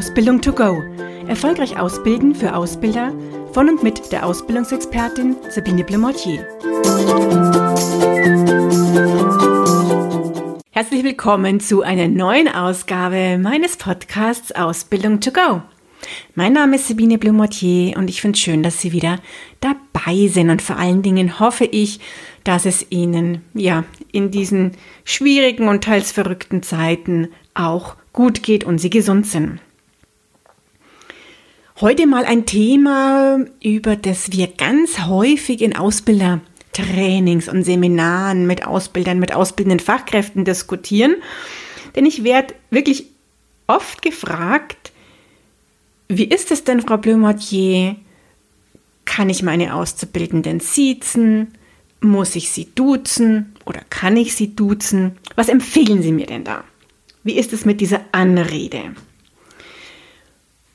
Ausbildung to go. Erfolgreich ausbilden für Ausbilder von und mit der Ausbildungsexpertin Sabine Blemortier. Herzlich willkommen zu einer neuen Ausgabe meines Podcasts Ausbildung to go. Mein Name ist Sabine Blumotier und ich finde es schön, dass Sie wieder dabei sind und vor allen Dingen hoffe ich, dass es Ihnen ja in diesen schwierigen und teils verrückten Zeiten auch gut geht und Sie gesund sind. Heute mal ein Thema, über das wir ganz häufig in Ausbildertrainings und Seminaren mit Ausbildern, mit ausbildenden Fachkräften diskutieren. Denn ich werde wirklich oft gefragt, wie ist es denn, Frau Blömatier? Kann ich meine Auszubildenden siezen? Muss ich sie duzen oder kann ich sie duzen? Was empfehlen Sie mir denn da? Wie ist es mit dieser Anrede?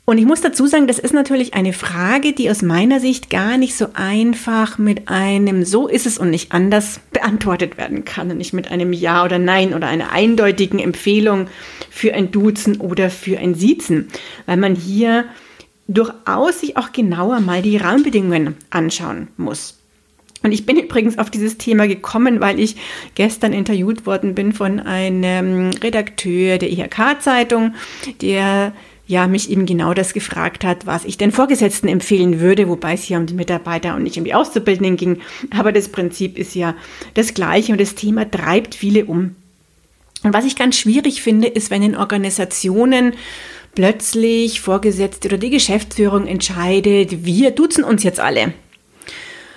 Und ich muss dazu sagen, das ist natürlich eine Frage, die aus meiner Sicht gar nicht so einfach mit einem so ist es und nicht anders beantwortet werden kann und nicht mit einem Ja oder Nein oder einer eindeutigen Empfehlung für ein Duzen oder für ein Siezen, weil man hier durchaus sich auch genauer mal die Rahmenbedingungen anschauen muss. Und ich bin übrigens auf dieses Thema gekommen, weil ich gestern interviewt worden bin von einem Redakteur der IHK-Zeitung, der ja, mich eben genau das gefragt hat, was ich den Vorgesetzten empfehlen würde, wobei es hier um die Mitarbeiter und nicht um die Auszubildenden ging. Aber das Prinzip ist ja das gleiche und das Thema treibt viele um. Und was ich ganz schwierig finde, ist, wenn in Organisationen plötzlich Vorgesetzte oder die Geschäftsführung entscheidet, wir duzen uns jetzt alle.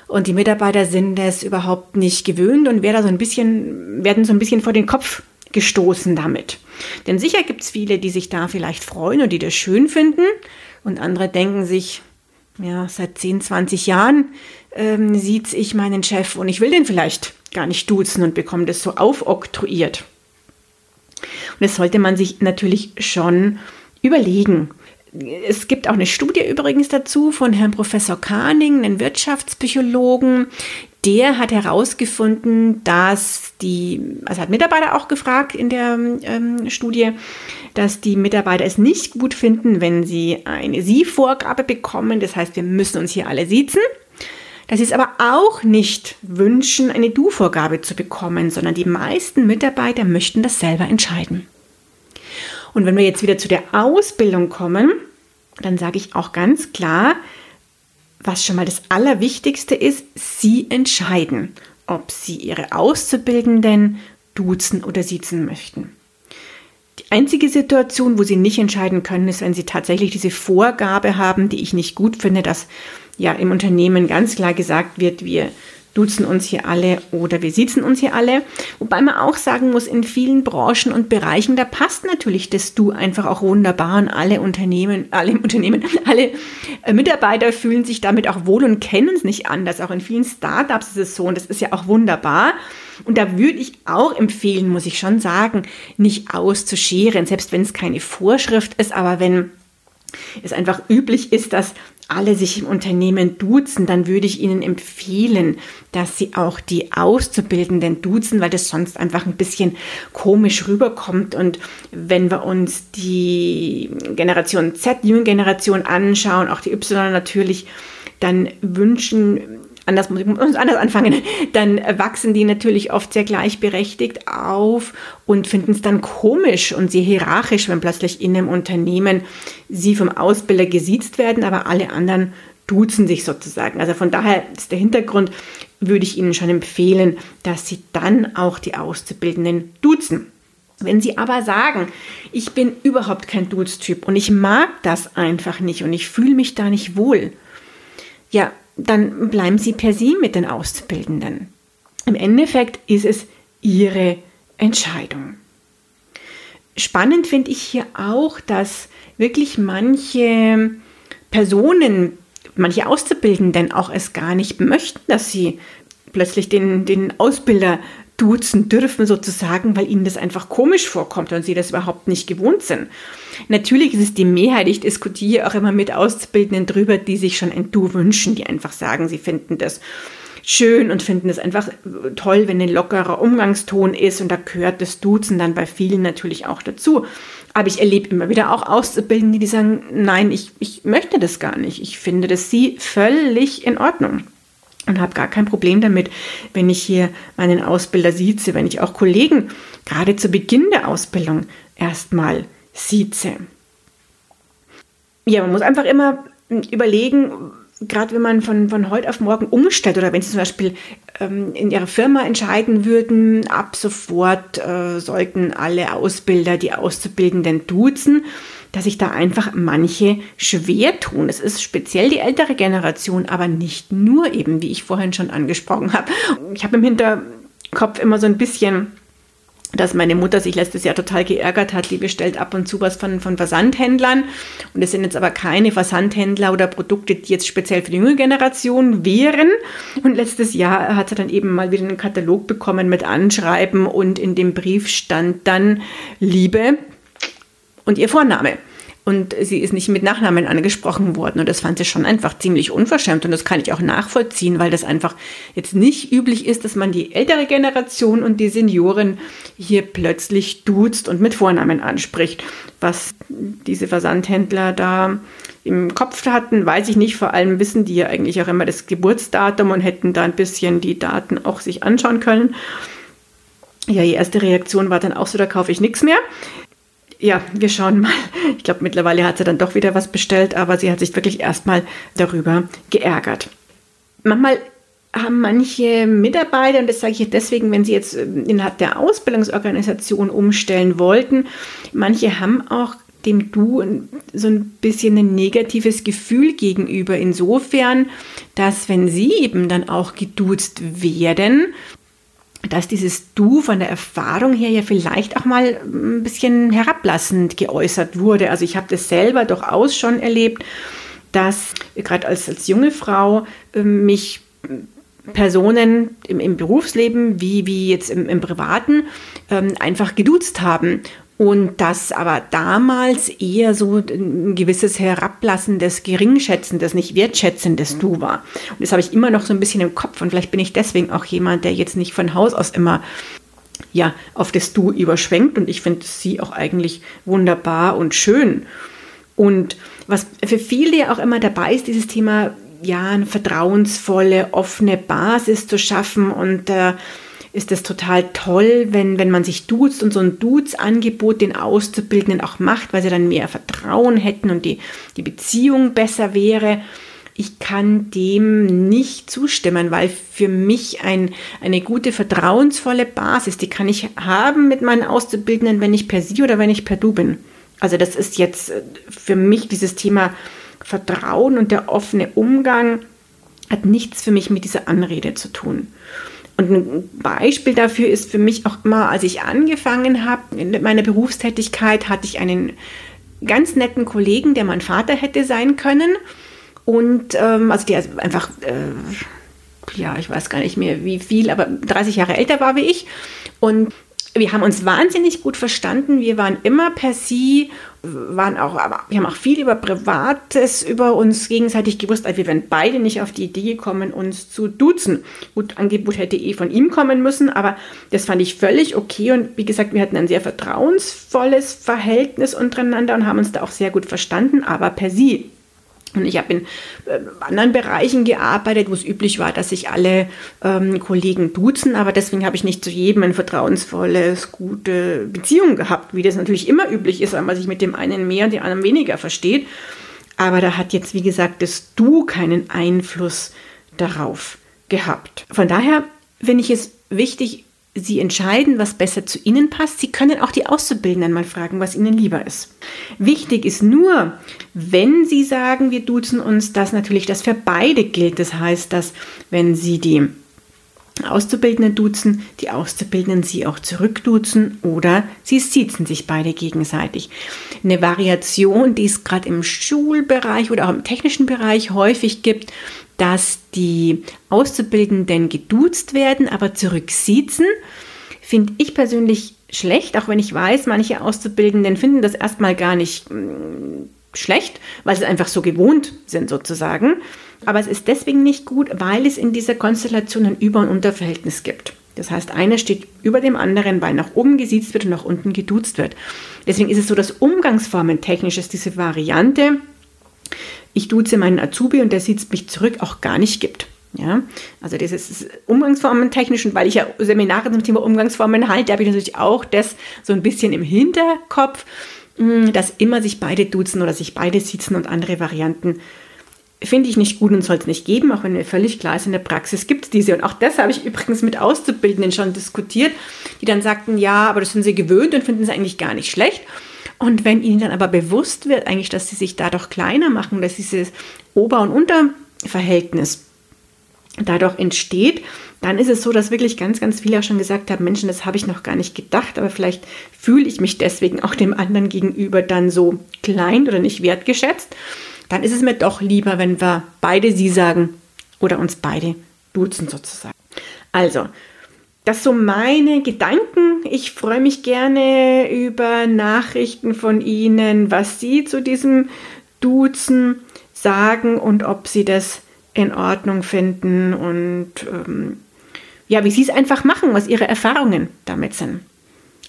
Und die Mitarbeiter sind es überhaupt nicht gewöhnt und werden so ein bisschen, werden so ein bisschen vor den Kopf gestoßen damit. Denn sicher gibt es viele, die sich da vielleicht freuen und die das schön finden. Und andere denken sich, ja, seit 10, 20 Jahren ähm, sieht ich meinen Chef und ich will den vielleicht gar nicht duzen und bekomme das so aufoktroyiert. Und das sollte man sich natürlich schon überlegen. Es gibt auch eine Studie übrigens dazu von Herrn Professor Kahning, einem Wirtschaftspsychologen. Der hat herausgefunden, dass die, also hat Mitarbeiter auch gefragt in der ähm, Studie, dass die Mitarbeiter es nicht gut finden, wenn sie eine Sie-Vorgabe bekommen. Das heißt, wir müssen uns hier alle siezen. Dass sie es aber auch nicht wünschen, eine Du-Vorgabe zu bekommen, sondern die meisten Mitarbeiter möchten das selber entscheiden. Und wenn wir jetzt wieder zu der Ausbildung kommen, dann sage ich auch ganz klar, was schon mal das Allerwichtigste ist, Sie entscheiden, ob Sie Ihre Auszubildenden duzen oder siezen möchten. Die einzige Situation, wo Sie nicht entscheiden können, ist, wenn Sie tatsächlich diese Vorgabe haben, die ich nicht gut finde, dass ja im Unternehmen ganz klar gesagt wird, wir duzen uns hier alle oder wir sitzen uns hier alle. Wobei man auch sagen muss, in vielen Branchen und Bereichen, da passt natürlich das Du einfach auch wunderbar und alle Unternehmen, alle Unternehmen, alle äh, Mitarbeiter fühlen sich damit auch wohl und kennen es nicht anders. Auch in vielen Startups ist es so und das ist ja auch wunderbar. Und da würde ich auch empfehlen, muss ich schon sagen, nicht auszuscheren, selbst wenn es keine Vorschrift ist, aber wenn es einfach üblich ist, dass alle sich im Unternehmen duzen, dann würde ich Ihnen empfehlen, dass Sie auch die Auszubildenden duzen, weil das sonst einfach ein bisschen komisch rüberkommt. Und wenn wir uns die Generation Z, die Generation anschauen, auch die Y natürlich, dann wünschen anders muss anders anfangen, dann wachsen die natürlich oft sehr gleichberechtigt auf und finden es dann komisch und sehr hierarchisch, wenn plötzlich in einem Unternehmen sie vom Ausbilder gesiezt werden, aber alle anderen duzen sich sozusagen. Also von daher ist der Hintergrund, würde ich Ihnen schon empfehlen, dass Sie dann auch die Auszubildenden duzen. Wenn Sie aber sagen, ich bin überhaupt kein Duztyp und ich mag das einfach nicht und ich fühle mich da nicht wohl, ja, dann bleiben Sie per Sie mit den Auszubildenden. Im Endeffekt ist es Ihre Entscheidung. Spannend finde ich hier auch, dass wirklich manche Personen, manche Auszubildenden auch es gar nicht möchten, dass sie plötzlich den, den Ausbilder duzen dürfen sozusagen, weil ihnen das einfach komisch vorkommt und sie das überhaupt nicht gewohnt sind. Natürlich ist es die Mehrheit, ich diskutiere auch immer mit Auszubildenden drüber, die sich schon ein Du wünschen, die einfach sagen, sie finden das schön und finden es einfach toll, wenn ein lockerer Umgangston ist und da gehört das Duzen dann bei vielen natürlich auch dazu. Aber ich erlebe immer wieder auch Auszubildende, die sagen, nein, ich, ich möchte das gar nicht. Ich finde das sie völlig in Ordnung und habe gar kein Problem damit, wenn ich hier meinen Ausbilder sieze, wenn ich auch Kollegen gerade zu Beginn der Ausbildung erstmal sieze. Ja, man muss einfach immer überlegen, gerade wenn man von, von heute auf morgen umstellt oder wenn Sie zum Beispiel ähm, in Ihrer Firma entscheiden würden, ab sofort äh, sollten alle Ausbilder die Auszubildenden duzen, dass sich da einfach manche schwer tun. Es ist speziell die ältere Generation, aber nicht nur eben, wie ich vorhin schon angesprochen habe. Ich habe im Hinterkopf immer so ein bisschen dass meine Mutter sich letztes Jahr total geärgert hat. Die bestellt ab und zu was von, von Versandhändlern. Und es sind jetzt aber keine Versandhändler oder Produkte, die jetzt speziell für die junge Generation wären. Und letztes Jahr hat sie dann eben mal wieder einen Katalog bekommen mit Anschreiben und in dem Brief stand dann Liebe und ihr Vorname und sie ist nicht mit Nachnamen angesprochen worden. Und das fand sie schon einfach ziemlich unverschämt. Und das kann ich auch nachvollziehen, weil das einfach jetzt nicht üblich ist, dass man die ältere Generation und die Senioren hier plötzlich duzt und mit Vornamen anspricht. Was diese Versandhändler da im Kopf hatten, weiß ich nicht. Vor allem wissen die ja eigentlich auch immer das Geburtsdatum und hätten da ein bisschen die Daten auch sich anschauen können. Ja, die erste Reaktion war dann auch so, da kaufe ich nichts mehr ja, wir schauen mal. Ich glaube, mittlerweile hat sie dann doch wieder was bestellt, aber sie hat sich wirklich erstmal darüber geärgert. Manchmal haben manche Mitarbeiter, und das sage ich deswegen, wenn sie jetzt äh, innerhalb der Ausbildungsorganisation umstellen wollten, manche haben auch dem Du so ein bisschen ein negatives Gefühl gegenüber. Insofern, dass wenn sie eben dann auch geduzt werden, dass dieses Du von der Erfahrung her ja vielleicht auch mal ein bisschen herablassend geäußert wurde. Also ich habe das selber durchaus schon erlebt, dass gerade als, als junge Frau äh, mich Personen im, im, Berufsleben wie, wie jetzt im, im Privaten ähm, einfach geduzt haben. Und das aber damals eher so ein gewisses herablassendes, geringschätzendes, nicht wertschätzendes Du war. Und das habe ich immer noch so ein bisschen im Kopf. Und vielleicht bin ich deswegen auch jemand, der jetzt nicht von Haus aus immer ja, auf das Du überschwenkt. Und ich finde sie auch eigentlich wunderbar und schön. Und was für viele ja auch immer dabei ist, dieses Thema, ja, eine vertrauensvolle, offene Basis zu schaffen und äh, ist es total toll, wenn, wenn man sich duzt und so ein Dudes-Angebot den Auszubildenden auch macht, weil sie dann mehr Vertrauen hätten und die, die Beziehung besser wäre. Ich kann dem nicht zustimmen, weil für mich ein, eine gute, vertrauensvolle Basis, die kann ich haben mit meinen Auszubildenden, wenn ich per Sie oder wenn ich per Du bin. Also das ist jetzt äh, für mich dieses Thema Vertrauen und der offene Umgang hat nichts für mich mit dieser Anrede zu tun. Und ein Beispiel dafür ist für mich auch immer, als ich angefangen habe in meiner Berufstätigkeit, hatte ich einen ganz netten Kollegen, der mein Vater hätte sein können. Und ähm, also der einfach, äh, ja, ich weiß gar nicht mehr wie viel, aber 30 Jahre älter war wie ich. Und wir haben uns wahnsinnig gut verstanden. Wir waren immer per Sie, waren auch, aber wir haben auch viel über Privates über uns gegenseitig gewusst. Also wir wären beide nicht auf die Idee gekommen, uns zu duzen. Gut, Angebot hätte eh von ihm kommen müssen, aber das fand ich völlig okay. Und wie gesagt, wir hatten ein sehr vertrauensvolles Verhältnis untereinander und haben uns da auch sehr gut verstanden, aber per Sie. Und ich habe in äh, anderen Bereichen gearbeitet, wo es üblich war, dass sich alle ähm, Kollegen duzen, aber deswegen habe ich nicht zu jedem eine vertrauensvolles, gute Beziehung gehabt, wie das natürlich immer üblich ist, weil man sich mit dem einen mehr und dem anderen weniger versteht. Aber da hat jetzt, wie gesagt, das Du keinen Einfluss darauf gehabt. Von daher finde ich es wichtig, Sie entscheiden, was besser zu Ihnen passt. Sie können auch die Auszubildenden mal fragen, was Ihnen lieber ist. Wichtig ist nur, wenn Sie sagen, wir duzen uns, dass natürlich das für beide gilt. Das heißt, dass wenn Sie die Auszubildenden duzen, die Auszubildenden sie auch zurückduzen oder sie siezen sich beide gegenseitig. Eine Variation, die es gerade im Schulbereich oder auch im technischen Bereich häufig gibt, dass die Auszubildenden geduzt werden, aber zurücksiezen, finde ich persönlich schlecht, auch wenn ich weiß, manche Auszubildenden finden das erstmal gar nicht mm, schlecht, weil sie einfach so gewohnt sind sozusagen. Aber es ist deswegen nicht gut, weil es in dieser Konstellation ein Über- und Unterverhältnis gibt. Das heißt, einer steht über dem anderen, weil nach oben gesiezt wird und nach unten geduzt wird. Deswegen ist es so, dass Umgangsformen technisch ist diese Variante, ich duze meinen Azubi und der sieht mich zurück, auch gar nicht gibt. Ja, also das ist Umgangsformen technisch und weil ich ja Seminare zum Thema Umgangsformen halte, habe ich natürlich auch das so ein bisschen im Hinterkopf, dass immer sich beide duzen oder sich beide sitzen und andere Varianten finde ich nicht gut und soll es nicht geben, auch wenn mir völlig klar ist, in der Praxis gibt es diese. Und auch das habe ich übrigens mit Auszubildenden schon diskutiert, die dann sagten, ja, aber das sind sie gewöhnt und finden es eigentlich gar nicht schlecht. Und wenn ihnen dann aber bewusst wird, eigentlich, dass sie sich dadurch kleiner machen, dass dieses Ober- und Unterverhältnis dadurch entsteht, dann ist es so, dass wirklich ganz, ganz viele auch schon gesagt haben, Menschen, das habe ich noch gar nicht gedacht, aber vielleicht fühle ich mich deswegen auch dem anderen gegenüber dann so klein oder nicht wertgeschätzt dann ist es mir doch lieber, wenn wir beide sie sagen oder uns beide duzen sozusagen. Also, das so meine Gedanken. Ich freue mich gerne über Nachrichten von Ihnen, was Sie zu diesem Duzen sagen und ob Sie das in Ordnung finden und ähm, ja, wie Sie es einfach machen, was Ihre Erfahrungen damit sind.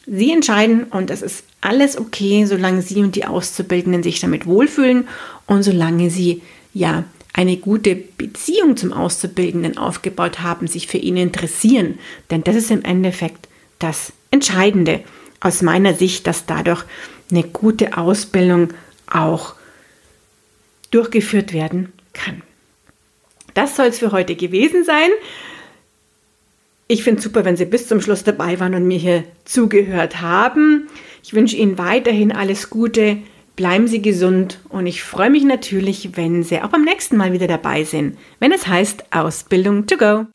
Sie entscheiden und es ist alles okay, solange Sie und die Auszubildenden sich damit wohlfühlen und solange Sie ja eine gute Beziehung zum Auszubildenden aufgebaut haben, sich für ihn interessieren. Denn das ist im Endeffekt das Entscheidende aus meiner Sicht, dass dadurch eine gute Ausbildung auch durchgeführt werden kann. Das soll es für heute gewesen sein. Ich finde es super, wenn Sie bis zum Schluss dabei waren und mir hier zugehört haben. Ich wünsche Ihnen weiterhin alles Gute, bleiben Sie gesund und ich freue mich natürlich, wenn Sie auch beim nächsten Mal wieder dabei sind, wenn es heißt Ausbildung to go.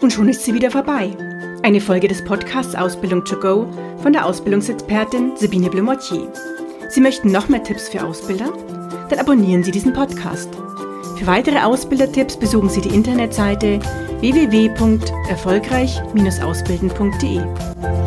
Und schon ist sie wieder vorbei. Eine Folge des Podcasts Ausbildung to go von der Ausbildungsexpertin Sabine Blumottier. Sie möchten noch mehr Tipps für Ausbilder? Dann abonnieren Sie diesen Podcast. Für weitere Ausbildertipps besuchen Sie die Internetseite www.erfolgreich-ausbilden.de.